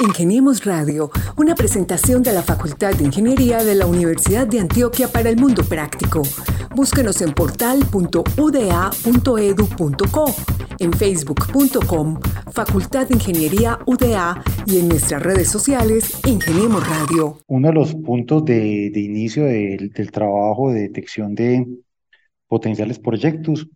Ingeniemos Radio, una presentación de la Facultad de Ingeniería de la Universidad de Antioquia para el Mundo Práctico. Búsquenos en portal.uda.edu.co, en facebook.com, Facultad de Ingeniería UDA y en nuestras redes sociales, Ingeniemos Radio. Uno de los puntos de, inicio del, trabajo de detección de potenciales proyectos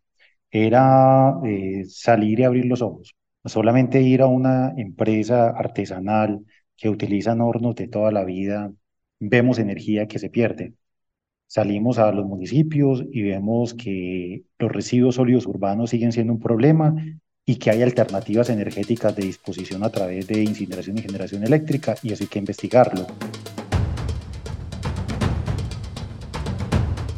era eh, salir y abrir los ojos. Solamente ir a una empresa artesanal que utiliza hornos de toda la vida, vemos energía que se pierde. Salimos a los municipios y vemos que los residuos sólidos urbanos siguen siendo un problema y que hay alternativas energéticas de disposición a través de incineración y generación eléctrica y eso hay que investigarlo.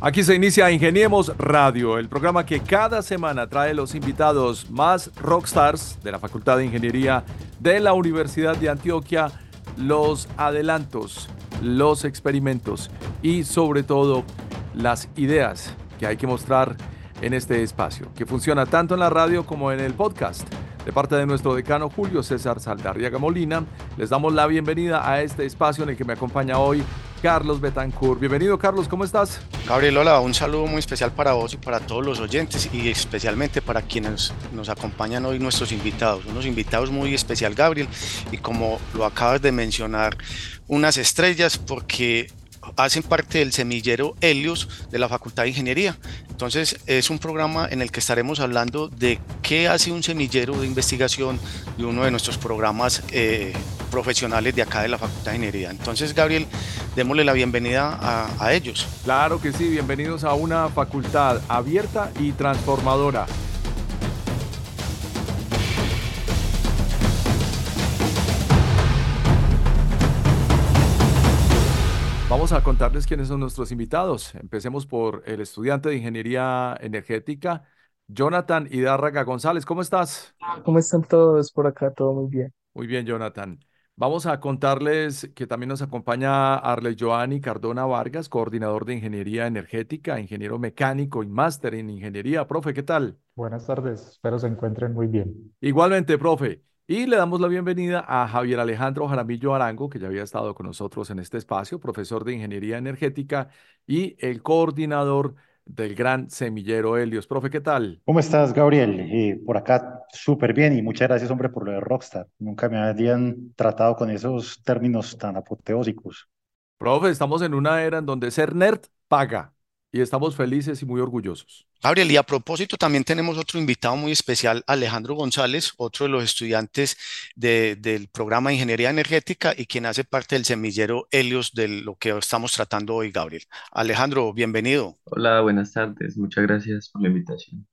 Aquí se inicia Ingeniemos Radio, el programa que cada semana trae los invitados más rockstars de la Facultad de Ingeniería de la Universidad de Antioquia, los adelantos, los experimentos y sobre todo las ideas que hay que mostrar en este espacio, que funciona tanto en la radio como en el podcast. De parte de nuestro decano Julio César Saldarriaga Molina, les damos la bienvenida a este espacio en el que me acompaña hoy Carlos Betancourt. Bienvenido, Carlos, ¿cómo estás? Gabriel, hola, un saludo muy especial para vos y para todos los oyentes y especialmente para quienes nos acompañan hoy, nuestros invitados. Unos invitados muy especial, Gabriel, y como lo acabas de mencionar, unas estrellas porque hacen parte del semillero Helios de la Facultad de Ingeniería. Entonces es un programa en el que estaremos hablando de qué hace un semillero de investigación de uno de nuestros programas eh, profesionales de acá de la Facultad de Ingeniería. Entonces Gabriel, démosle la bienvenida a, a ellos. Claro que sí, bienvenidos a una facultad abierta y transformadora Vamos a contarles quiénes son nuestros invitados. Empecemos por el estudiante de Ingeniería Energética, Jonathan Hidárraga González. ¿Cómo estás? ¿Cómo están todos por acá? Todo muy bien. Muy bien, Jonathan. Vamos a contarles que también nos acompaña Arle Joani Cardona Vargas, coordinador de Ingeniería Energética, ingeniero mecánico y máster en Ingeniería. Profe, ¿qué tal? Buenas tardes, espero se encuentren muy bien. Igualmente, profe. Y le damos la bienvenida a Javier Alejandro Jaramillo Arango, que ya había estado con nosotros en este espacio, profesor de Ingeniería Energética y el coordinador del Gran Semillero Helios. Profe, ¿qué tal? ¿Cómo estás, Gabriel? Eh, por acá súper bien y muchas gracias, hombre, por lo de Rockstar. Nunca me habían tratado con esos términos tan apoteósicos. Profe, estamos en una era en donde ser nerd paga y estamos felices y muy orgullosos. Gabriel, y a propósito, también tenemos otro invitado muy especial, Alejandro González, otro de los estudiantes del programa de Ingeniería Energética y quien hace parte del semillero Helios de lo que estamos tratando hoy, Gabriel. Alejandro, bienvenido. Hola, buenas tardes. Muchas gracias por la invitación.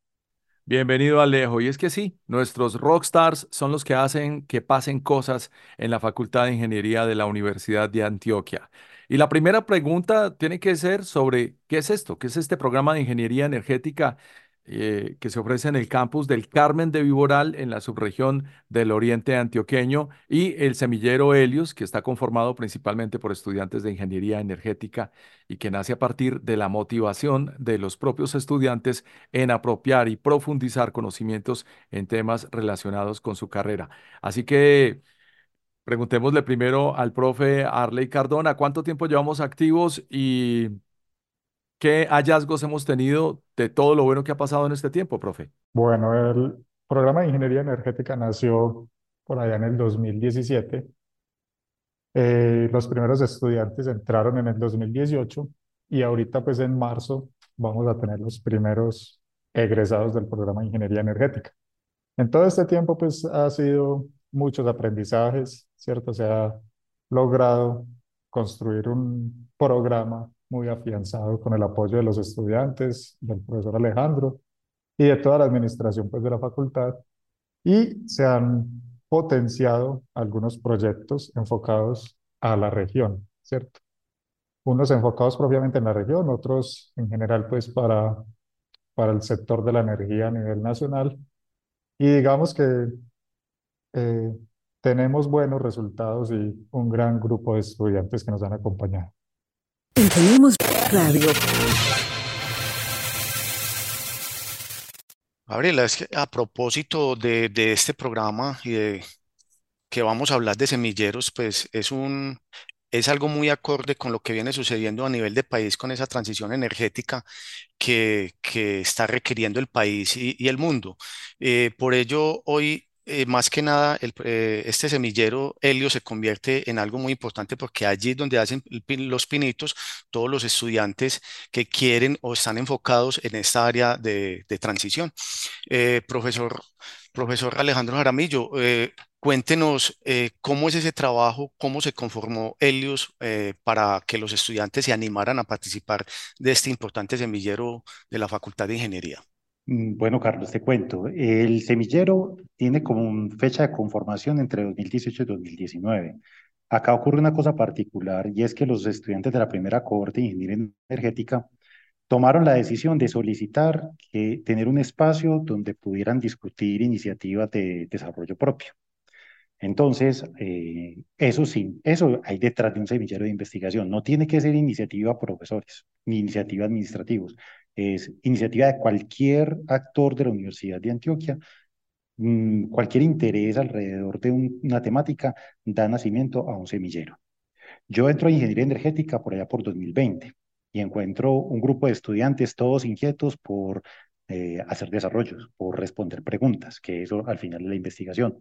Bienvenido Alejo. Y es que sí, nuestros rockstars son los que hacen que pasen cosas en la Facultad de Ingeniería de la Universidad de Antioquia. Y la primera pregunta tiene que ser sobre qué es esto, qué es este programa de ingeniería energética eh, que se ofrece en el campus del Carmen de Viboral en la subregión del Oriente Antioqueño y el semillero Helios, que está conformado principalmente por estudiantes de ingeniería energética y que nace a partir de la motivación de los propios estudiantes en apropiar y profundizar conocimientos en temas relacionados con su carrera. Así que Preguntémosle primero al profe Arley Cardona, ¿cuánto tiempo llevamos activos y qué hallazgos hemos tenido de todo lo bueno que ha pasado en este tiempo, profe? Bueno, el programa de ingeniería energética nació por allá en el 2017. Eh, los primeros estudiantes entraron en el 2018 y ahorita pues en marzo vamos a tener los primeros egresados del programa de ingeniería energética. En todo este tiempo pues ha sido muchos aprendizajes, ¿cierto? Se ha logrado construir un programa muy afianzado con el apoyo de los estudiantes, del profesor Alejandro y de toda la administración pues, de la facultad. Y se han potenciado algunos proyectos enfocados a la región, ¿cierto? Unos enfocados propiamente en la región, otros en general pues para, para el sector de la energía a nivel nacional. Y digamos que eh, tenemos buenos resultados y un gran grupo de estudiantes que nos han acompañado. Tenemos Radio. Gabriela, es que a propósito de, de, este programa y de que vamos a hablar de semilleros, pues es un, es algo muy acorde con lo que viene sucediendo a nivel de país con esa transición energética que, que está requiriendo el país y, y el mundo. Eh, por ello, hoy eh, más que nada, eh, este semillero helio se convierte en algo muy importante porque allí es donde hacen los pinitos todos los estudiantes que quieren o están enfocados en esta área de, transición. Eh, profesor, profesor Alejandro Jaramillo, cuéntenos cómo es ese trabajo, cómo se conformó Helios para que los estudiantes se animaran a participar de este importante semillero de la Facultad de Ingeniería. Mm, Bueno, Carlos, te cuento. El semillero tiene como fecha de conformación entre 2018 y 2019. Acá ocurre una cosa particular y es que los estudiantes de la primera cohorte de ingeniería energética tomaron la decisión de solicitar que tener un espacio donde pudieran discutir iniciativas de desarrollo propio. Entonces, eh, eso sí, eso hay detrás de un semillero de investigación. No tiene que ser iniciativa profesores ni iniciativa administrativos. Es iniciativa de cualquier actor de la Universidad de Antioquia. Mm, cualquier interés alrededor de un- una temática da nacimiento a un semillero. Yo entro a ingeniería energética por allá por 2020 y encuentro un grupo de estudiantes todos inquietos por eh, hacer desarrollos, por responder preguntas, que eso al final es la investigación.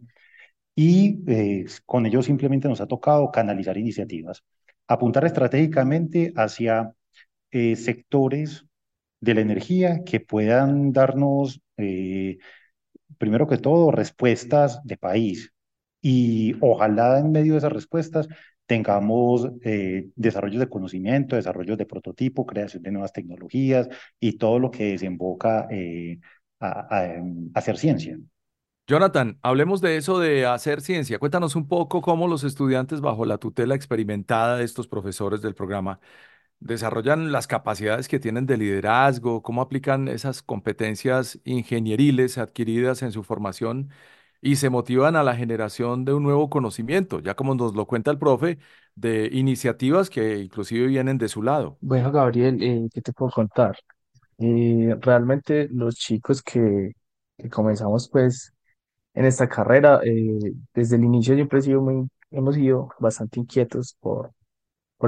Y eh, con ellos simplemente nos ha tocado canalizar iniciativas, apuntar estratégicamente hacia eh, sectores de la energía que puedan darnos, eh, primero que todo, respuestas de país. Y ojalá en medio de esas respuestas tengamos eh, desarrollos de conocimiento, desarrollos de prototipo, creación de nuevas tecnologías y todo lo que desemboca eh, a, a, a hacer ciencia. Jonathan, hablemos de eso de hacer ciencia. Cuéntanos un poco cómo los estudiantes, bajo la tutela experimentada de estos profesores del programa, desarrollan las capacidades que tienen de liderazgo, cómo aplican esas competencias ingenieriles adquiridas en su formación y se motivan a la generación de un nuevo conocimiento, ya como nos lo cuenta el profe, de iniciativas que inclusive vienen de su lado. Bueno, Gabriel, eh, ¿qué te puedo contar? Eh, realmente los chicos que, comenzamos pues en esta carrera, eh, desde el inicio siempre he sido muy, hemos sido bastante inquietos por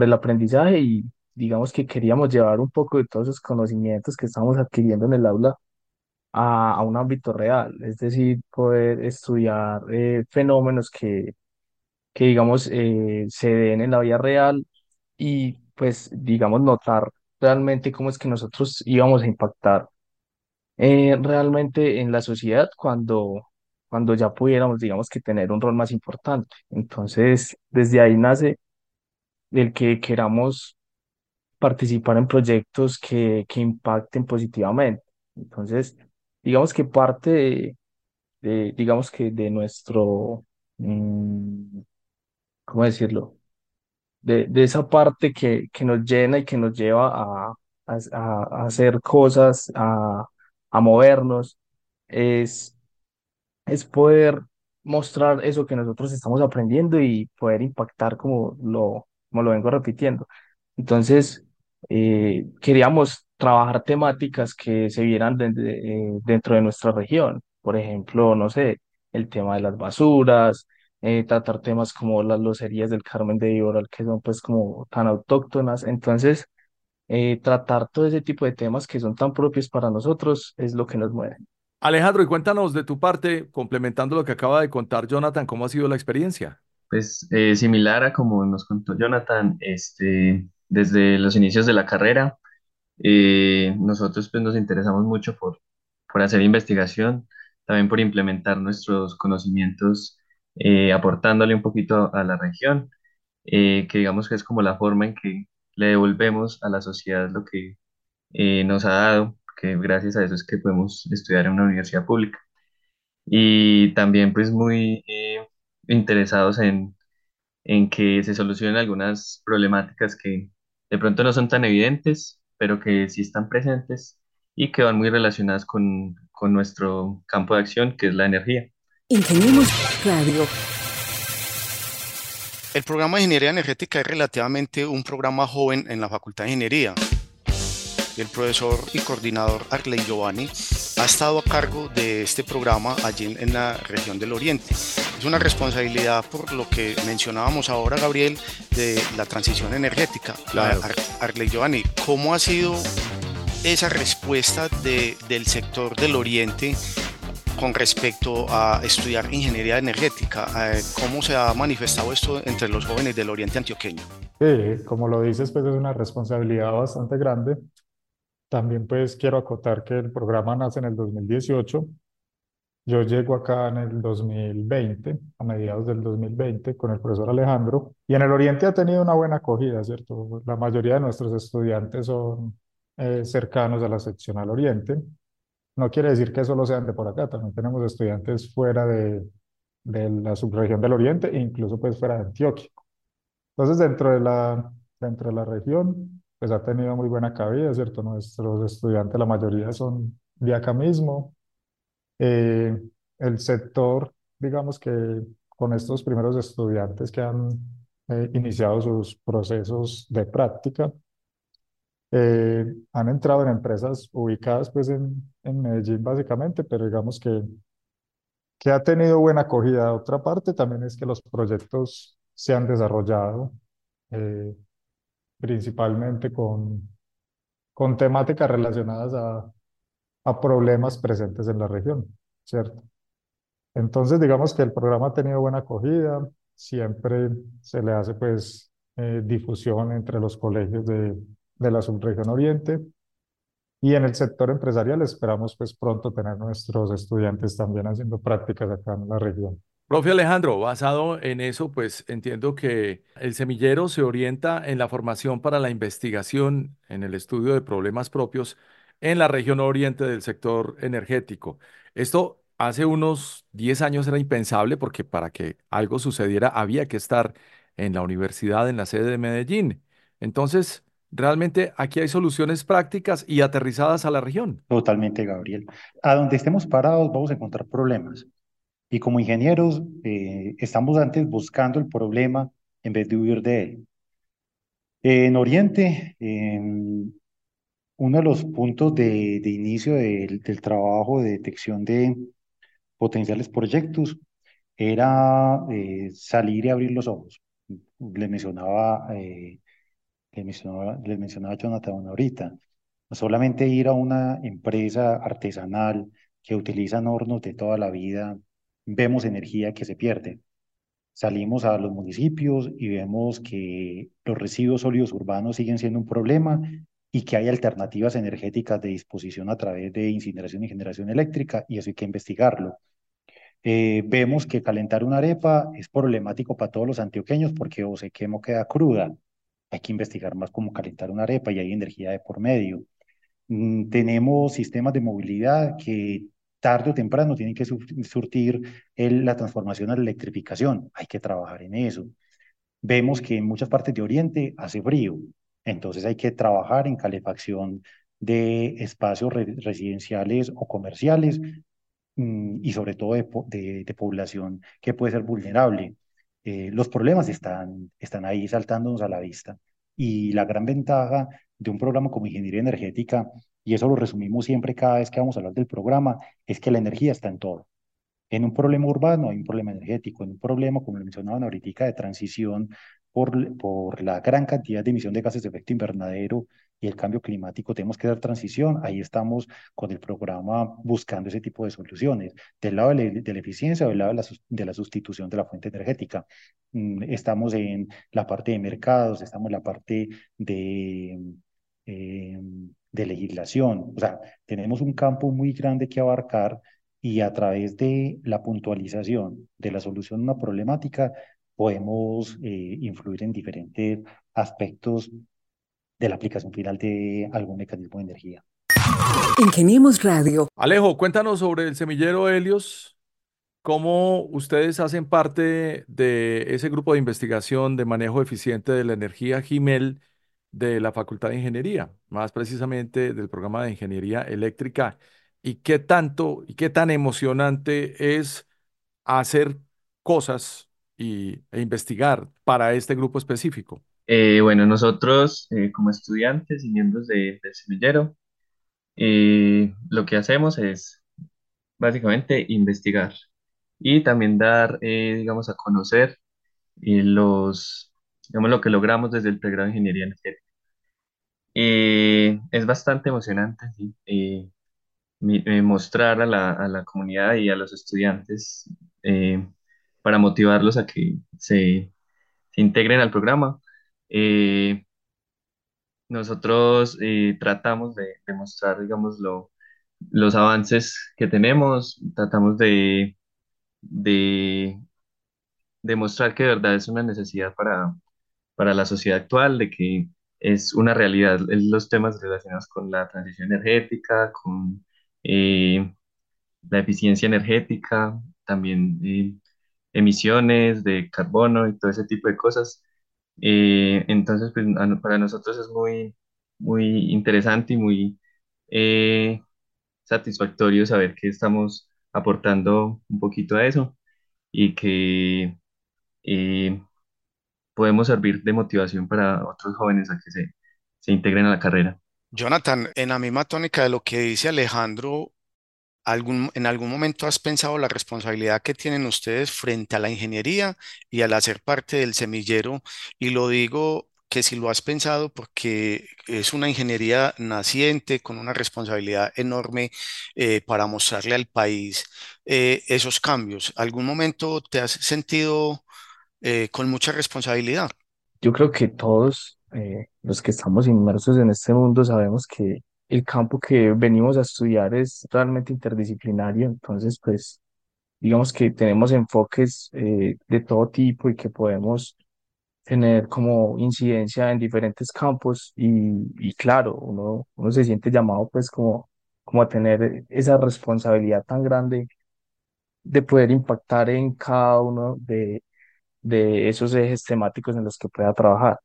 el aprendizaje y digamos que queríamos llevar un poco de todos esos conocimientos que estamos adquiriendo en el aula a, a un ámbito real, es decir, poder estudiar eh, fenómenos que, que digamos eh, se den en la vida real y pues digamos notar realmente cómo es que nosotros íbamos a impactar eh, realmente en la sociedad cuando, cuando ya pudiéramos digamos que tener un rol más importante. Entonces, desde ahí nace el que queramos participar en proyectos que, que impacten positivamente. Entonces, digamos que parte de, digamos que de nuestro, mm, ¿cómo decirlo? De, de esa parte que, que nos llena y que nos lleva a, a- a hacer cosas, a, a movernos, es es poder mostrar eso que nosotros estamos aprendiendo y poder impactar como lo, como lo vengo repitiendo. Entonces, eh, queríamos trabajar temáticas que se vieran de- de- eh, dentro de nuestra región. Por ejemplo, no sé, el tema de las basuras, eh, tratar temas como las locerías del Carmen de Iboral, que son pues como tan autóctonas. Entonces, eh, tratar todo ese tipo de temas que son tan propios para nosotros es lo que nos mueve. Alejandro, y cuéntanos de tu parte, complementando lo que acaba de contar Jonathan, ¿cómo ha sido la experiencia? Pues eh, similar a como nos contó Jonathan, este, desde los inicios de la carrera, eh, nosotros pues nos interesamos mucho por, por hacer investigación, también por implementar nuestros conocimientos, eh, aportándole un poquito a la región, eh, que digamos que es como la forma en que le devolvemos a la sociedad lo que eh, nos ha dado, que gracias a eso es que podemos estudiar en una universidad pública. Y también pues muy interesados en, en que se solucionen algunas problemáticas que de pronto no son tan evidentes, pero que sí están presentes y que van muy relacionadas con, con nuestro campo de acción, que es la energía. Ingeniemos Radio. El programa de Ingeniería Energética es relativamente un programa joven en la Facultad de Ingeniería. El profesor y coordinador Arley Giovanni ha estado a cargo de este programa allí en la región del Oriente. Es una responsabilidad por lo que mencionábamos ahora, Gabriel, de la transición energética. Claro. Arley Giovanni, ¿cómo ha sido esa respuesta de, del sector del Oriente con respecto a estudiar ingeniería energética? Eh, ¿Cómo se ha manifestado esto entre los jóvenes del Oriente antioqueño? Sí, como lo dices, pues es una responsabilidad bastante grande. También pues quiero acotar que el programa nace en el 2018. Yo llego acá en el 2020, a mediados del 2020, con el profesor Alejandro, y en el Oriente ha tenido una buena acogida, ¿cierto? La mayoría de nuestros estudiantes son eh, cercanos a la sección al Oriente. No quiere decir que solo sean de por acá, también tenemos estudiantes fuera de, de la subregión del Oriente e incluso pues fuera de Antioquia. Entonces, dentro de la, dentro de la región, pues ha tenido muy buena cabida, ¿cierto? Nuestros estudiantes, la mayoría son de acá mismo. Eh, el sector, digamos que con estos primeros estudiantes que han eh, iniciado sus procesos de práctica, eh, han entrado en empresas ubicadas pues en, en Medellín básicamente, pero digamos que, que ha tenido buena acogida. Otra parte también es que los proyectos se han desarrollado eh, principalmente con, con temáticas relacionadas a, a problemas presentes en la región, ¿cierto? Entonces, digamos que el programa ha tenido buena acogida, siempre se le hace pues eh, difusión entre los colegios de, de la subregión oriente y en el sector empresarial esperamos pues pronto tener nuestros estudiantes también haciendo prácticas acá en la región. Profe Alejandro, basado en eso, pues entiendo que el semillero se orienta en la formación para la investigación, en el estudio de problemas propios en la región oriente del sector energético. Esto hace unos 10 años era impensable porque para que algo sucediera había que estar en la universidad, en la sede de Medellín. Entonces, realmente aquí hay soluciones prácticas y aterrizadas a la región. Totalmente, Gabriel. A donde estemos parados vamos a encontrar problemas. Y como ingenieros, eh, estamos antes buscando el problema en vez de huir de él. en Oriente, uno de los puntos de, de inicio del, del, trabajo de detección de potenciales proyectos era eh, salir y abrir los ojos. Le mencionaba, eh, le mencionaba, le mencionaba Jonathan ahorita, no solamente ir a una empresa artesanal que utilizan hornos de toda la vida vemos energía que se pierde. Salimos a los municipios y vemos que los residuos sólidos urbanos siguen siendo un problema y que hay alternativas energéticas de disposición a través de incineración y generación eléctrica y eso hay que investigarlo. Eh, vemos que calentar una arepa es problemático para todos los antioqueños porque o se quema o queda cruda. Hay que investigar más cómo calentar una arepa y hay energía de por medio. Mm, tenemos sistemas de movilidad que tarde o temprano tienen que surtir la transformación a la electrificación. Hay que trabajar en eso. Vemos que en muchas partes de Oriente hace frío, entonces hay que trabajar en calefacción de espacios residenciales o comerciales mm, y sobre todo de, de, población que puede ser vulnerable. Eh, los problemas están, están ahí saltándonos a la vista y la gran ventaja de un programa como ingeniería energética y eso lo resumimos siempre cada vez que vamos a hablar del programa, es que la energía está en todo. En un problema urbano hay un problema energético, en un problema, como lo mencionaban ahorita, de transición por, por la gran cantidad de emisión de gases de efecto invernadero y el cambio climático, tenemos que dar transición. Ahí estamos con el programa buscando ese tipo de soluciones, del lado de la, de la eficiencia o del lado de la, de la, sustitución de la fuente energética. Mm, estamos en la parte de mercados, estamos en la parte de... Eh, de legislación. O sea, tenemos un campo muy grande que abarcar y a través de la puntualización de la solución a una problemática podemos eh, influir en diferentes aspectos de la aplicación final de algún mecanismo de energía. Ingeniemos Radio. Alejo, cuéntanos sobre el semillero Helios. ¿Cómo ustedes hacen parte de ese grupo de investigación de manejo eficiente de la energía GIMEL de la Facultad de Ingeniería, más precisamente del programa de Ingeniería Eléctrica. ¿Y qué tanto y qué tan emocionante es hacer cosas y, e investigar para este grupo específico? Eh, bueno, nosotros eh, como estudiantes y miembros de- del semillero, eh, lo que hacemos es básicamente investigar y también dar, digamos, a conocer los, digamos, lo que logramos desde el pregrado de Ingeniería Energética. Eh, es bastante emocionante, sí, eh, eh, mostrar a la, a la comunidad y a los estudiantes eh, para motivarlos a que se, integren al programa. Nosotros tratamos de, de mostrar, digamos, lo- los avances que tenemos, tratamos de, de demostrar que de verdad es una necesidad para, para la sociedad actual, de que es una realidad los temas relacionados con la transición energética, con eh, la eficiencia energética, también eh, emisiones de carbono y todo ese tipo de cosas. Eh, entonces, pues, para nosotros es muy, muy interesante y muy eh, satisfactorio saber que estamos aportando un poquito a eso y que eh, podemos servir de motivación para otros jóvenes a que se, se integren a la carrera. Jonathan, en la misma tónica de lo que dice Alejandro, ¿algún, en algún momento has pensado la responsabilidad que tienen ustedes frente a la ingeniería y al hacer parte del semillero? Y lo digo que si lo has pensado porque es una ingeniería naciente con una responsabilidad enorme eh, para mostrarle al país eh, esos cambios. ¿Algún momento te has sentido eh, con mucha responsabilidad? Yo creo que todos eh, los que estamos inmersos en este mundo sabemos que el campo que venimos a estudiar es realmente interdisciplinario, entonces pues digamos que tenemos enfoques eh, de todo tipo y que podemos tener como incidencia en diferentes campos y, y claro, uno, uno se siente llamado pues como, como a tener esa responsabilidad tan grande de poder impactar en cada uno de, de esos ejes temáticos en los que pueda trabajar.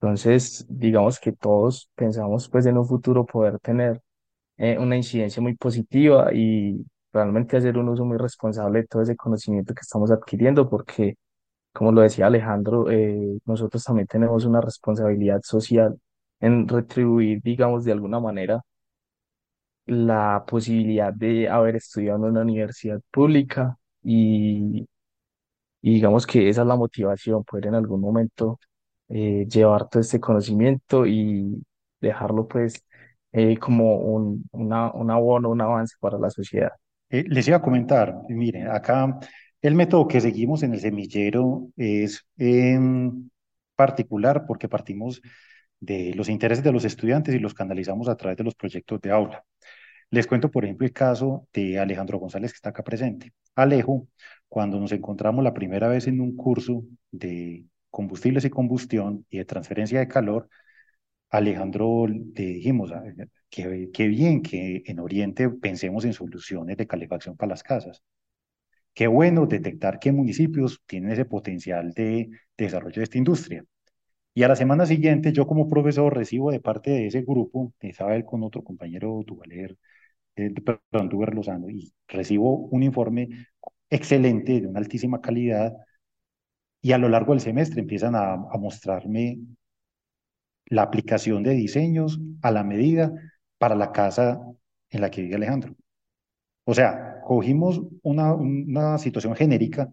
Entonces, digamos que todos pensamos pues en un futuro poder tener eh, una incidencia muy positiva y realmente hacer un uso muy responsable de todo ese conocimiento que estamos adquiriendo, porque, como lo decía Alejandro, eh, nosotros también tenemos una responsabilidad social en retribuir, digamos, de alguna manera la posibilidad de haber estudiado en una universidad pública y, y digamos que esa es la motivación, poder en algún momento eh, llevar todo este conocimiento y dejarlo pues eh, como un, una, un abono, un avance para la sociedad. Eh, les iba a comentar, miren, acá el método que seguimos en el semillero es em, particular porque partimos de los intereses de los estudiantes y los canalizamos a través de los proyectos de aula. Les cuento, por ejemplo, el caso de Alejandro González, que está acá presente. Alejo, cuando nos encontramos la primera vez en un curso de combustibles y combustión y de transferencia de calor, Alejandro le dijimos, "Ah, qué bien que en Oriente pensemos en soluciones de calefacción para las casas. Qué bueno detectar qué municipios tienen ese potencial de, de desarrollo de esta industria. Y a la semana siguiente, yo como profesor recibo de parte de ese grupo, estaba él con otro compañero, Duvaler, eh, perdón, Duver Lozano, y recibo un informe excelente, de una altísima calidad, y a lo largo del semestre empiezan a, a mostrarme la aplicación de diseños a la medida para la casa en la que vive Alejandro. O sea, cogimos una, una situación genérica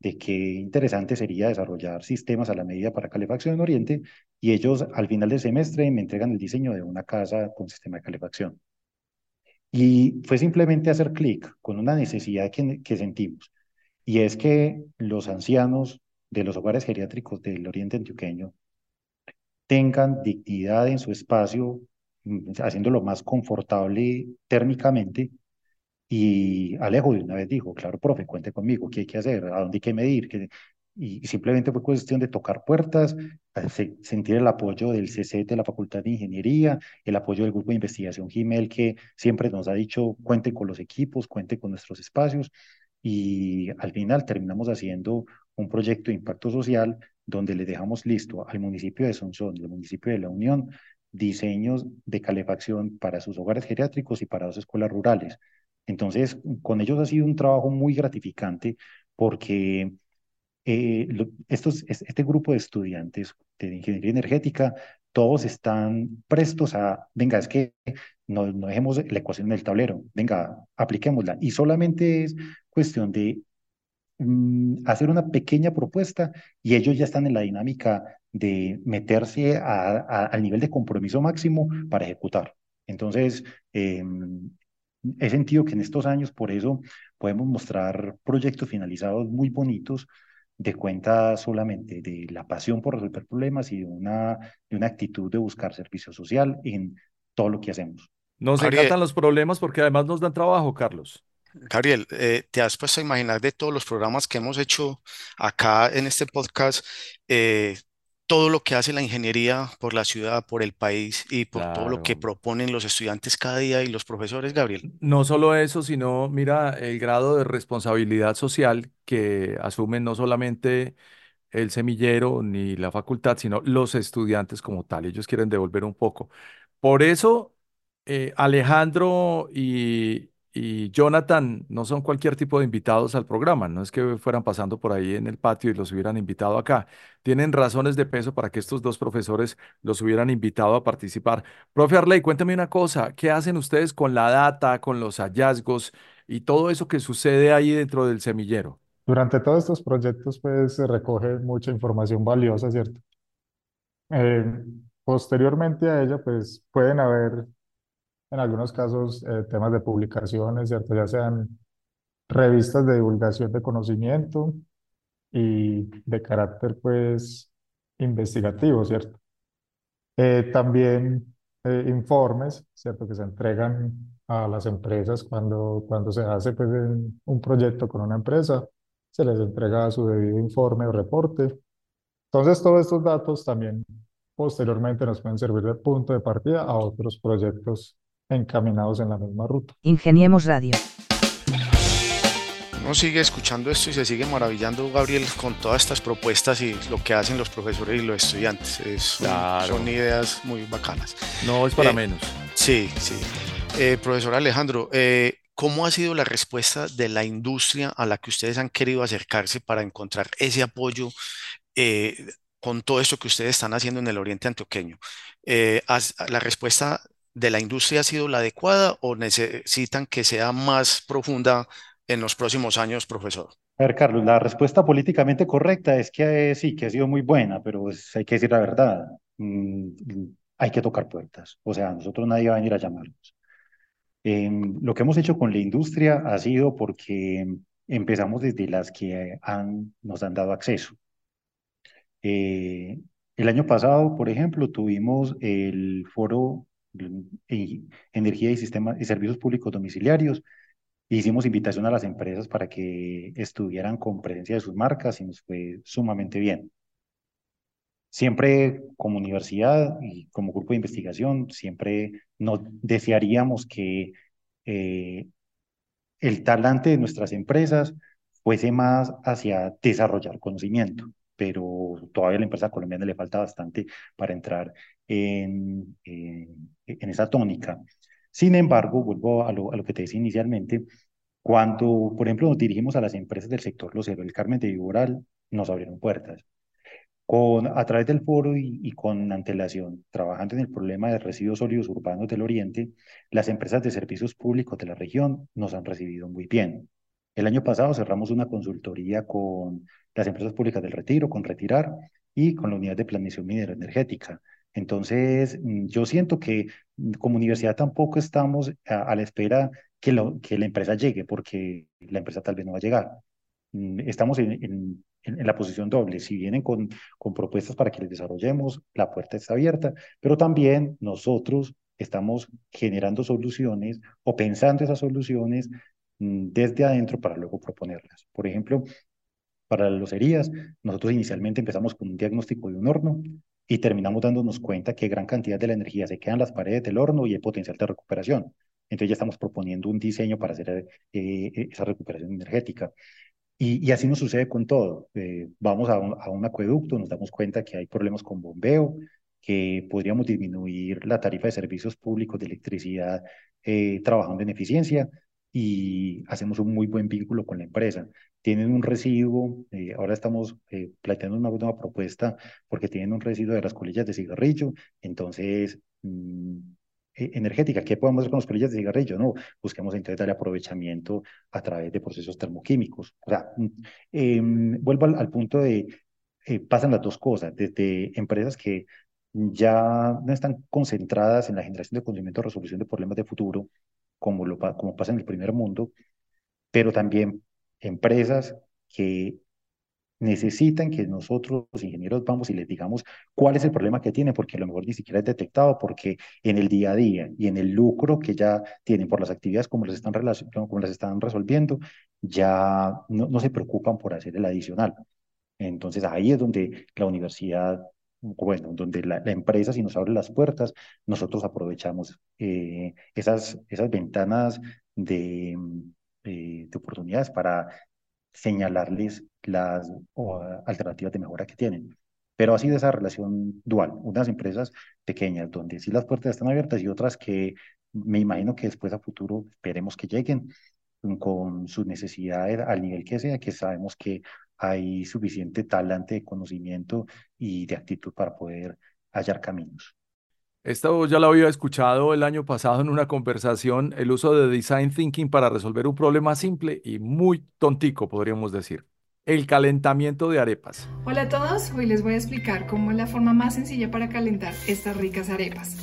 de qué interesante sería desarrollar sistemas a la medida para calefacción en Oriente y ellos al final del semestre me entregan el diseño de una casa con sistema de calefacción. Y fue simplemente hacer clic con una necesidad que, sentimos y es que los ancianos de los hogares geriátricos del Oriente Antioqueño tengan dignidad en su espacio, mm, haciéndolo más confortable térmicamente. Y Alejo de una vez dijo, claro, profe, cuente conmigo, ¿qué hay que hacer? ¿A dónde hay que medir? ¿Qué? Y simplemente fue cuestión de tocar puertas, sentir el apoyo del CC de la Facultad de Ingeniería, el apoyo del Grupo de Investigación GIMEL, que siempre nos ha dicho, cuente con los equipos, cuente con nuestros espacios. Y al final terminamos haciendo un proyecto de impacto social donde le dejamos listo al municipio de Sonsón y al municipio de La Unión diseños de calefacción para sus hogares geriátricos y para dos escuelas rurales. Entonces, con ellos ha sido un trabajo muy gratificante porque eh, lo, estos, este grupo de estudiantes de ingeniería energética, todos están prestos a, venga, es que no, no dejemos la ecuación en el tablero, venga, apliquémosla. Y solamente es cuestión de mm, hacer una pequeña propuesta y ellos ya están en la dinámica de meterse al nivel de compromiso máximo para ejecutar. Entonces, em, he sentido que en estos años, por eso, podemos mostrar proyectos finalizados muy bonitos de cuenta solamente de la pasión por resolver problemas y de una, de una actitud de buscar servicio social en todo lo que hacemos. Nos encantan los problemas porque además nos dan trabajo, Carlos. Gabriel, eh, ¿te has puesto a imaginar de todos los programas que hemos hecho acá en este podcast, eh, todo lo que hace la ingeniería por la ciudad, por el país y por todo lo que proponen los estudiantes cada día y los profesores, Gabriel. No solo eso, sino mira el grado de responsabilidad social que asumen no solamente el semillero ni la facultad, sino los estudiantes como tal. Ellos quieren devolver un poco. Por eso, eh, Alejandro y, y Jonathan no son cualquier tipo de invitados al programa, no es que fueran pasando por ahí en el patio y los hubieran invitado acá. Tienen razones de peso para que estos dos profesores los hubieran invitado a participar. Profe Arley, cuéntame una cosa, ¿qué hacen ustedes con la data, con los hallazgos y todo eso que sucede ahí dentro del semillero? Durante todos estos proyectos, pues se recoge mucha información valiosa, ¿cierto? Eh, posteriormente a ella, pues pueden haber en algunos casos eh, temas de publicaciones, ¿cierto? Ya sean revistas de divulgación de conocimiento y de carácter, pues, investigativo, ¿cierto? Eh, también eh, informes, ¿cierto? Que se entregan a las empresas cuando, cuando se hace, pues, un proyecto con una empresa, se les entrega su debido informe o reporte. Entonces, todos estos datos también posteriormente nos pueden servir de punto de partida a otros proyectos encaminados en la misma ruta. Ingeniemos Radio. Uno sigue escuchando esto y se sigue maravillando, Gabriel, con todas estas propuestas y lo que hacen los profesores y los estudiantes. Es, Son ideas muy bacanas. No es para eh, menos. Sí, sí. Eh, profesor Alejandro, eh, ¿cómo ha sido la respuesta de la industria a la que ustedes han querido acercarse para encontrar ese apoyo con todo esto que ustedes están haciendo en el Oriente Antioqueño? la respuesta de la industria ha sido la adecuada o necesitan que sea más profunda en los próximos años, profesor? A ver, Carlos, la respuesta políticamente correcta es que eh, sí, que ha sido muy buena, pero hay que decir la verdad. Mm, hay que tocar puertas. O sea, nosotros nadie va a venir a llamarnos. Em, lo que hemos hecho con la industria ha sido porque empezamos desde las que han, nos han dado acceso. Eh, el año pasado, por ejemplo, tuvimos el foro energía y sistemas y servicios públicos domiciliarios. Hicimos invitación a las empresas para que estuvieran con presencia de sus marcas y nos fue sumamente bien. Siempre como universidad y como grupo de investigación, siempre nos desearíamos que eh, el talante de nuestras empresas fuese más hacia desarrollar conocimiento pero todavía a la empresa colombiana le falta bastante para entrar en, en, esa tónica. Sin embargo, vuelvo a lo, a lo, que te decía inicialmente, cuando, por ejemplo, nos dirigimos a las empresas del sector losero, el Carmen de Viboral, nos abrieron puertas. Con, a través del foro y, y, con antelación, trabajando en el problema de residuos sólidos urbanos del Oriente, las empresas de servicios públicos de la región nos han recibido muy bien. El año pasado cerramos una consultoría con las empresas públicas del retiro, con Retirar y con la unidad de planeación minera energética. Entonces, mm, yo siento que mm, como universidad tampoco estamos a, la espera que, la empresa llegue, porque la empresa tal vez no va a llegar. Mm, estamos en, la posición doble. Si vienen con, propuestas para que les desarrollemos, la puerta está abierta, pero también nosotros estamos generando soluciones o pensando esas soluciones desde adentro para luego proponerlas. Por ejemplo, para las locerías, nosotros inicialmente empezamos con un diagnóstico de un horno y terminamos dándonos cuenta que gran cantidad de la energía se queda en las paredes del horno y hay potencial de recuperación. Entonces ya estamos proponiendo un diseño para hacer eh, eh, esa recuperación energética. Y, así nos sucede con todo. Eh, vamos a un, acueducto, nos damos cuenta que hay problemas con bombeo, que podríamos disminuir la tarifa de servicios públicos de electricidad trabajando en eficiencia y hacemos un muy buen vínculo con la empresa. Tienen un residuo, eh, ahora estamos eh, planteando una nueva propuesta porque tienen un residuo de las colillas de cigarrillo, entonces, mm, e, energética, ¿qué podemos hacer con las colillas de cigarrillo? No, busquemos entonces darle aprovechamiento a través de procesos termoquímicos. O sea, em, vuelvo al, al punto de, eh, pasan las dos cosas, desde empresas que ya no están concentradas en la generación de conocimiento, resolución de problemas de futuro, como, lo, como pasa en el primer mundo, pero también empresas que necesitan que nosotros, los ingenieros, vamos y les digamos cuál es el problema que tienen, porque a lo mejor ni siquiera es detectado, porque en el día a día y en el lucro que ya tienen por las actividades como las están, resolviendo, ya no, no se preocupan por hacer el adicional. Entonces ahí es donde la universidad bueno, donde la, empresa si nos abre las puertas, nosotros aprovechamos eh, esas, esas ventanas de, de oportunidades para señalarles las alternativas de mejora que tienen. Pero ha sido esa relación dual, unas empresas pequeñas donde sí las puertas están abiertas y otras que me imagino que después a futuro esperemos que lleguen con sus necesidades al nivel que sea, que sabemos que hay suficiente talante de conocimiento y de actitud para poder hallar caminos. Esto ya lo había escuchado el año pasado en una conversación, el uso de design thinking para resolver un problema simple y muy tontico, podríamos decir. El calentamiento de arepas. Hola a todos, hoy les voy a explicar cómo es la forma más sencilla para calentar estas ricas arepas.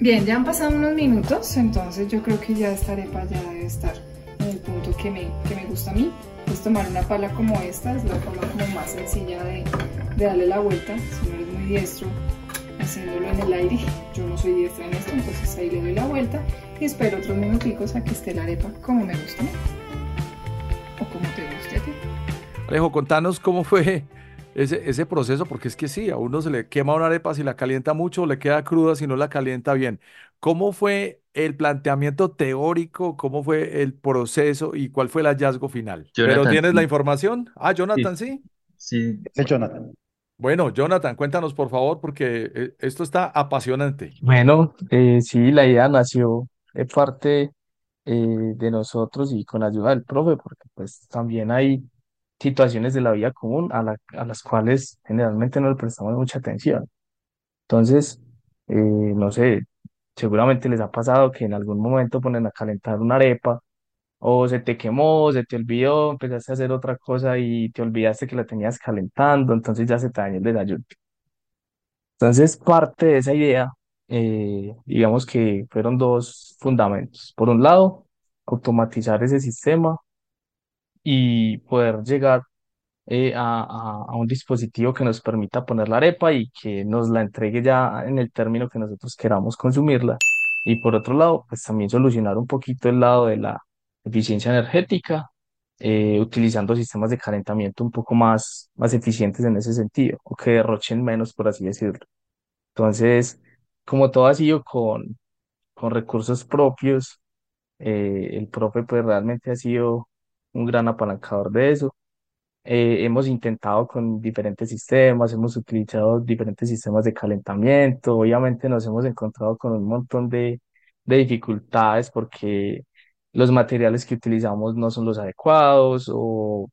Bien, ya han pasado unos minutos, entonces yo creo que ya esta arepa ya debe estar en el punto que me, que me gusta a mí. Puedes tomar una pala como esta, es la forma como más sencilla de, de darle la vuelta, si no eres muy diestro haciéndolo en el aire, yo no soy diestro en esto, entonces ahí le doy la vuelta y espero otros minuticos a que esté la arepa como me gusta o como te guste a ti. Alejo, contanos cómo fue ese, ese proceso, porque es que sí, a uno se le quema una arepa si la calienta mucho, le queda cruda si no la calienta bien. ¿Cómo fue el planteamiento teórico? ¿Cómo fue el proceso y cuál fue el hallazgo final? ¿Pero tienes la información? Ah, Jonathan, sí. Sí. sí. Jonathan. Bueno, Jonathan, cuéntanos por favor, porque eh, esto está apasionante. Bueno, eh, sí, la idea nació de parte eh, de nosotros y con ayuda del profe, porque pues también hay situaciones de la vida común a, a las cuales generalmente no le prestamos mucha atención. Entonces, no sé, seguramente les ha pasado que en algún momento ponen a calentar una arepa o se te quemó, se te olvidó, empezaste a hacer otra cosa y te olvidaste que la tenías calentando, entonces ya se te dañó el desayuno. Entonces, parte de esa idea, eh, digamos que fueron dos fundamentos. Por un lado, automatizar ese sistema y poder llegar eh, a, a, un dispositivo que nos permita poner la arepa y que nos la entregue ya en el término que nosotros queramos consumirla. Y por otro lado, pues también solucionar un poquito el lado de la eficiencia energética, eh, utilizando sistemas de calentamiento un poco más, más eficientes en ese sentido, o que derrochen menos, por así decirlo. Entonces, como todo ha sido con, con recursos propios, eh, el profe pues realmente ha sido un gran apalancador de eso. Eh, hemos intentado con diferentes sistemas, hemos utilizado diferentes sistemas de calentamiento, obviamente nos hemos encontrado con un montón de, de dificultades porque los materiales que utilizamos no son los adecuados o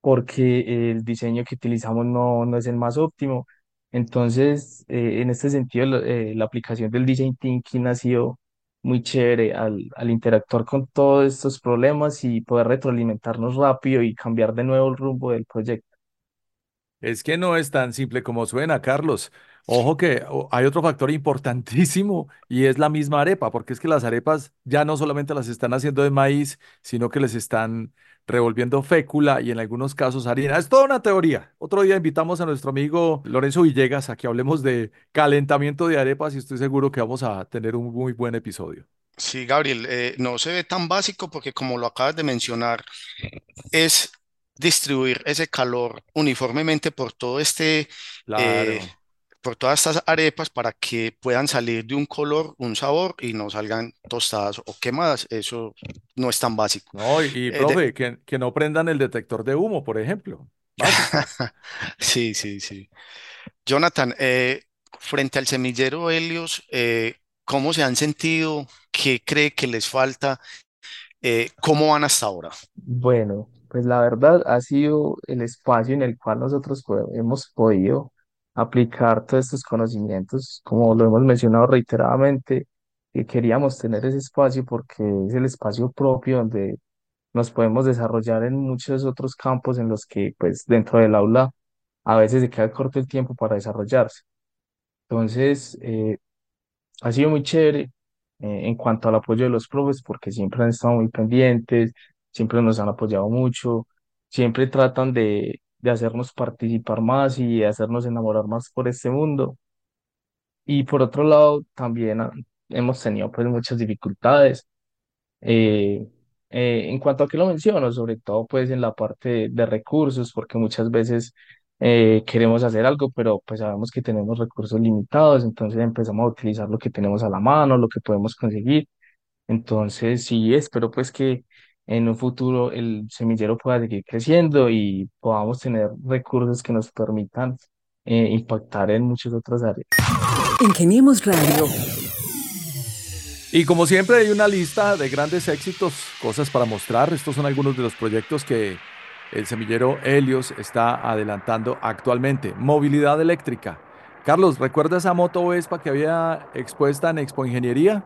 porque el diseño que utilizamos no, no es el más óptimo. Entonces, eh, en este sentido, eh, la aplicación del Design Thinking ha sido muy chévere al, al interactuar con todos estos problemas y poder retroalimentarnos rápido y cambiar de nuevo el rumbo del proyecto. Es que no es tan simple como suena, Carlos. Ojo que hay otro factor importantísimo y es la misma arepa, porque es que las arepas ya no solamente las están haciendo de maíz, sino que les están revolviendo fécula y en algunos casos harina. Es toda una teoría. Otro día invitamos a nuestro amigo Lorenzo Villegas a que hablemos de calentamiento de arepas y estoy seguro que vamos a tener un muy buen episodio. Sí, Gabriel, eh, no se ve tan básico porque como lo acabas de mencionar, es distribuir ese calor uniformemente por todo este, eh, por todas estas arepas para que puedan salir de un color, un sabor y no salgan tostadas o quemadas. Eso no es tan básico. No, y, Eh, de- profe, que, que no prendan el detector de humo, por ejemplo. Sí, sí, sí. Jonathan, eh, frente al semillero Helios, eh, ¿cómo se han sentido? ¿Qué cree que les falta? Eh, ¿cómo van hasta ahora? Bueno, pues la verdad ha sido el espacio en el cual nosotros hemos podido aplicar todos estos conocimientos, como lo hemos mencionado reiteradamente, que queríamos tener ese espacio porque es el espacio propio donde nos podemos desarrollar en muchos otros campos en los que pues dentro del aula a veces se queda corto el tiempo para desarrollarse. Entonces, eh, ha sido muy chévere eh, en cuanto al apoyo de los profes, porque siempre han estado muy pendientes, siempre nos han apoyado mucho, siempre tratan de, de hacernos participar más y hacernos enamorar más por este mundo. Y por otro lado, también hemos tenido pues muchas dificultades. Eh, eh, en cuanto a qué lo menciono, sobre todo pues en la parte de recursos, porque muchas veces eh, queremos hacer algo, pero pues sabemos que tenemos recursos limitados, entonces empezamos a utilizar lo que tenemos a la mano, lo que podemos conseguir. Entonces sí, espero pues que en un futuro el semillero pueda seguir creciendo y podamos tener recursos que nos permitan eh, impactar en muchas otras áreas. Ingeniemos Radio. Y como siempre hay una lista de grandes éxitos, cosas para mostrar. Estos son algunos de los proyectos que el semillero Helios está adelantando actualmente. Movilidad eléctrica. Carlos, ¿recuerda esa moto Vespa que había expuesta en Expo Ingeniería?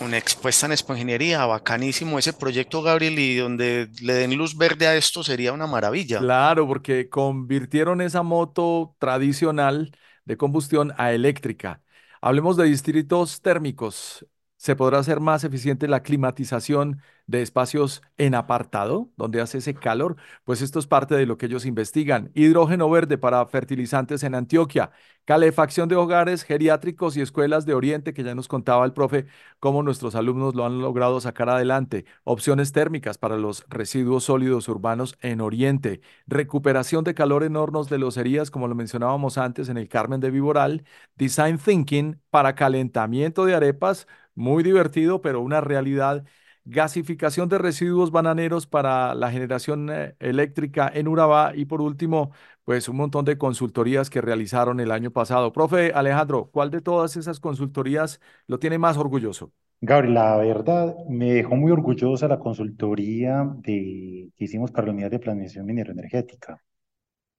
Una expuesta en Expo Ingeniería, bacanísimo ese proyecto, Gabriel, y donde le den luz verde a esto sería una maravilla. Claro, porque convirtieron esa moto tradicional de combustión a eléctrica. Hablemos de distritos térmicos. ¿Se podrá hacer más eficiente la climatización de espacios en apartado, donde hace ese calor? Pues esto es parte de lo que ellos investigan. Hidrógeno verde para fertilizantes en Antioquia, calefacción de hogares geriátricos y escuelas de Oriente, que ya nos contaba el profe cómo nuestros alumnos lo han logrado sacar adelante. Opciones térmicas para los residuos sólidos urbanos en Oriente. Recuperación de calor en hornos de locerías, como lo mencionábamos antes en el Carmen de Viboral. Design Thinking para calentamiento de arepas muy divertido, pero una realidad. Gasificación de residuos bananeros para la generación eh, eléctrica en Urabá. Y por último, pues un montón de consultorías que realizaron el año pasado. Profe Alejandro, ¿cuál de todas esas consultorías lo tiene más orgulloso? Gabriel, la verdad me dejó muy orgullosa la consultoría de, que hicimos para la unidad de planeación minero-energética.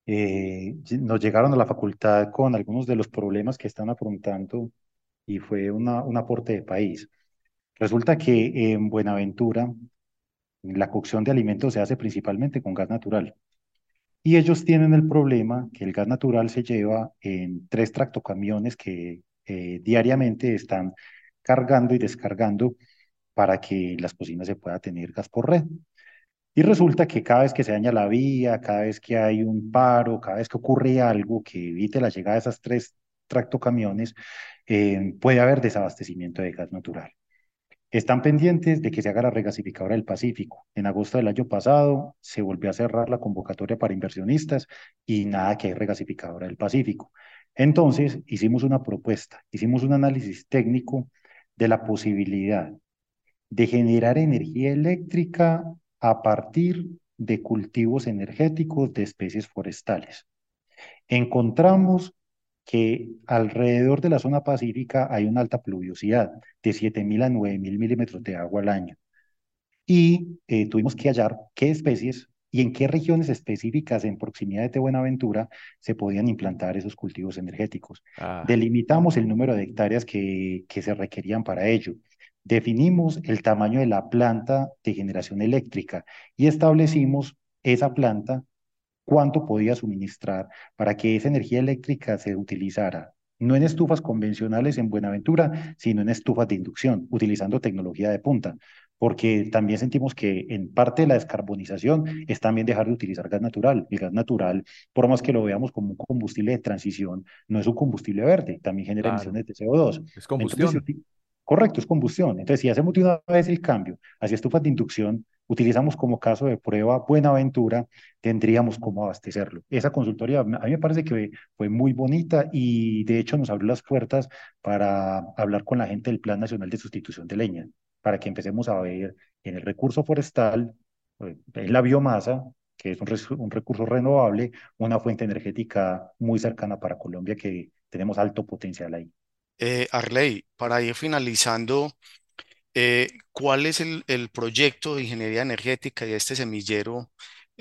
Eh, nos llegaron a la facultad con algunos de los problemas que están afrontando y fue una, un aporte de país. Resulta que en Buenaventura la cocción de alimentos se hace principalmente con gas natural. Y ellos tienen el problema que el gas natural se lleva en tres tractocamiones que eh, diariamente están cargando y descargando para que las cocinas se pueda tener gas por red. Y resulta que cada vez que se daña la vía, cada vez que hay un paro, cada vez que ocurre algo que evite la llegada de esas tres tractocamiones, eh, puede haber desabastecimiento de gas natural. Están pendientes de que se haga la regasificadora del Pacífico. En agosto del año pasado se volvió a cerrar la convocatoria para inversionistas y nada que hay regasificadora del Pacífico. Entonces hicimos una propuesta, hicimos un análisis técnico de la posibilidad de generar energía eléctrica a partir de cultivos energéticos de especies forestales. Encontramos que alrededor de la zona pacífica hay una alta pluviosidad de 7.000 a 9.000 milímetros de agua al año. Y eh, tuvimos que hallar qué especies y en qué regiones específicas en proximidad de Buenaventura se podían implantar esos cultivos energéticos. Ah, Delimitamos el número de hectáreas que, que se requerían para ello. Definimos el tamaño de la planta de generación eléctrica y establecimos esa planta cuánto podía suministrar para que esa energía eléctrica se utilizara no en estufas convencionales en Buenaventura, sino en estufas de inducción, utilizando tecnología de punta, porque también sentimos que en parte de la descarbonización es también dejar de utilizar gas natural. El gas natural, por más que lo veamos como un combustible de transición, no es un combustible verde, también genera claro, emisiones de CO2. es Entonces, combustión. uti- correcto, es combustión. Entonces, si hacemos de una vez el cambio hacia estufas de inducción, utilizamos como caso de prueba Buenaventura, tendríamos cómo abastecerlo. Esa consultoría a mí me parece que fue muy bonita y de hecho nos abrió las puertas para hablar con la gente del Plan Nacional de Sustitución de Leña, para que empecemos a ver en el recurso forestal, eh, en la biomasa, que es un, un recurso renovable, una fuente energética muy cercana para Colombia que tenemos alto potencial ahí. Eh, Arley, para ir finalizando, eh, ¿cuál es el, el, proyecto de ingeniería energética y este semillero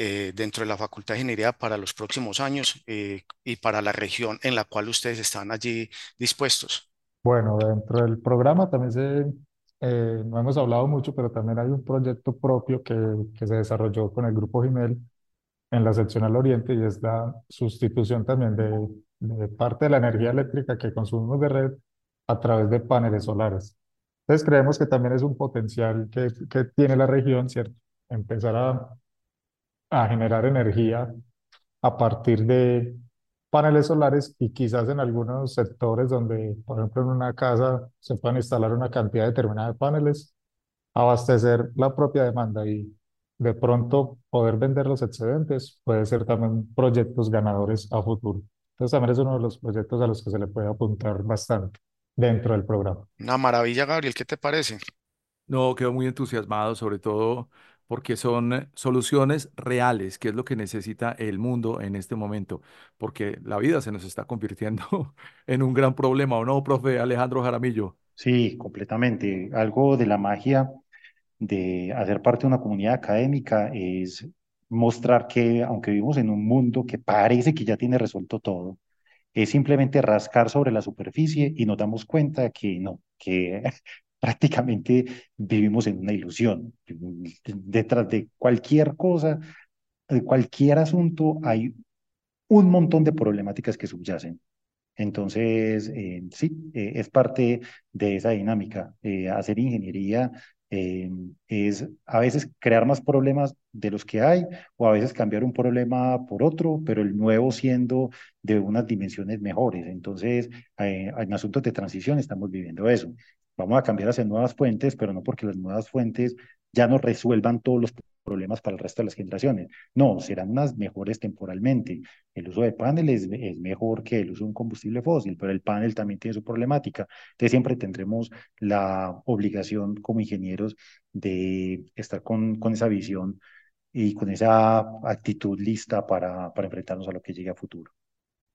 eh, dentro de la Facultad de Ingeniería para los próximos años eh, y para la región en la cual ustedes están allí dispuestos? Bueno, dentro del programa también se, no hemos hablado mucho, pero también hay un proyecto propio que, que se desarrolló con el Grupo Gimel en la sección al oriente y es la sustitución también de, de parte de la energía eléctrica que consumimos de red a través de paneles solares. Entonces creemos que también es un potencial que, que tiene la región, ¿cierto? Empezar a, a generar energía a partir de paneles solares y quizás en algunos sectores donde, por ejemplo, en una casa se puedan instalar una cantidad determinada de paneles, abastecer la propia demanda y de pronto poder vender los excedentes puede ser también proyectos ganadores a futuro. Entonces también es uno de los proyectos a los que se le puede apuntar bastante dentro del programa. Una maravilla, Gabriel, ¿qué te parece? No, quedo muy entusiasmado, sobre todo porque son soluciones reales, que es lo que necesita el mundo en este momento, porque la vida se nos está convirtiendo en un gran problema, ¿o no, profe Alejandro Jaramillo? Sí, completamente. Algo de la magia de hacer parte de una comunidad académica es mostrar que aunque vivimos en un mundo que parece que ya tiene resuelto todo, es simplemente rascar sobre la superficie y nos damos cuenta que no, que prácticamente vivimos en una ilusión. Detrás de cualquier cosa, de cualquier asunto, hay un montón de problemáticas que subyacen. Entonces, eh, sí, eh, es parte de esa dinámica. Eh, hacer ingeniería eh, es a veces crear más problemas de los que hay o a veces cambiar un problema por otro, pero el nuevo siendo de unas dimensiones mejores. Entonces, en asuntos de transición estamos viviendo eso. Vamos a cambiar hacia nuevas fuentes, pero no porque las nuevas fuentes ya no resuelvan todos los problemas para el resto de las generaciones. No, serán unas mejores temporalmente. El uso de paneles es, mejor que el uso de un combustible fósil, pero el panel también tiene su problemática. Entonces siempre tendremos la obligación como ingenieros de estar con, con esa visión y con esa actitud lista para, para enfrentarnos a lo que llegue a futuro.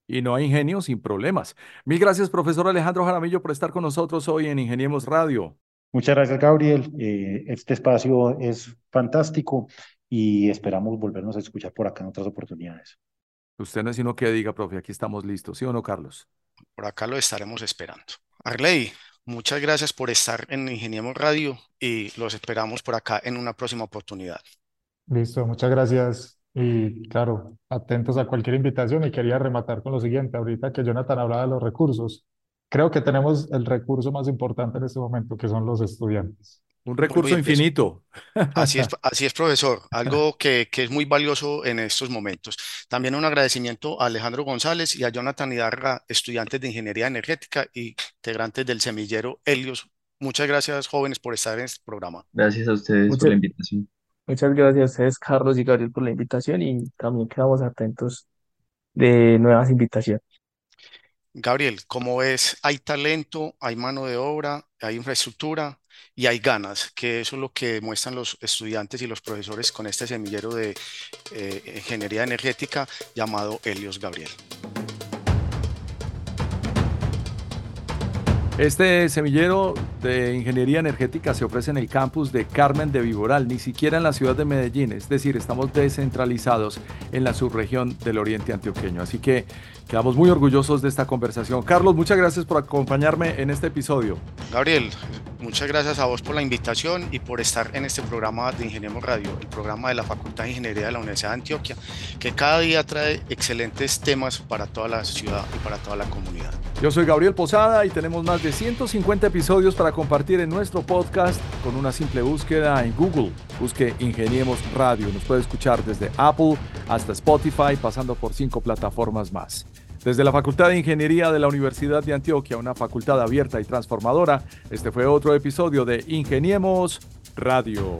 Y no hay ingenio sin problemas. Mil gracias, profesor Alejandro Jaramillo, por estar con nosotros hoy en Ingeniemos Radio. Muchas gracias, Gabriel. Eh, este espacio es fantástico y esperamos volvernos a escuchar por acá en otras oportunidades. Usted no es sino que diga, profe, aquí estamos listos, ¿sí o no, Carlos? Por acá lo estaremos esperando. Arley, muchas gracias por estar en Ingeniemos Radio y los esperamos por acá en una próxima oportunidad. Listo, muchas gracias. Y claro, atentos a cualquier invitación y quería rematar con lo siguiente, ahorita que Jonathan hablaba de los recursos creo que tenemos el recurso más importante en este momento, que son los estudiantes. Un recurso infinito. Así es, así es, profesor. Algo que, que, es muy valioso en estos momentos. También un agradecimiento a Alejandro González y a Jonathan Hidarra, estudiantes de Ingeniería Energética y integrantes del semillero Helios. Muchas gracias, jóvenes, por estar en este programa. Gracias a ustedes Muchas, por la invitación. Muchas gracias a ustedes, Carlos y Gabriel, por la invitación y también quedamos atentos de nuevas invitaciones. Gabriel, como ves, hay talento, hay mano de obra, hay infraestructura y hay ganas, que eso es lo que muestran los estudiantes y los profesores con este semillero de eh, ingeniería energética llamado Helios Gabriel. Este semillero de ingeniería energética se ofrece en el campus de Carmen de Viboral, ni siquiera en la ciudad de Medellín, es decir, estamos descentralizados en la subregión del oriente antioqueño. Así que quedamos muy orgullosos de esta conversación. Carlos, muchas gracias por acompañarme en este episodio. Gabriel, muchas gracias a vos por la invitación y por estar en este programa de Ingeniemos Radio, el programa de la Facultad de Ingeniería de la Universidad de Antioquia, que cada día trae excelentes temas para toda la ciudad y para toda la comunidad. Yo soy Gabriel Posada y tenemos más de 150 episodios para compartir en nuestro podcast con una simple búsqueda en Google. Busque Ingeniemos Radio. Nos puede escuchar desde Apple hasta Spotify, pasando por cinco plataformas más. Desde la Facultad de Ingeniería de la Universidad de Antioquia, una facultad abierta y transformadora, este fue otro episodio de Ingeniemos Radio.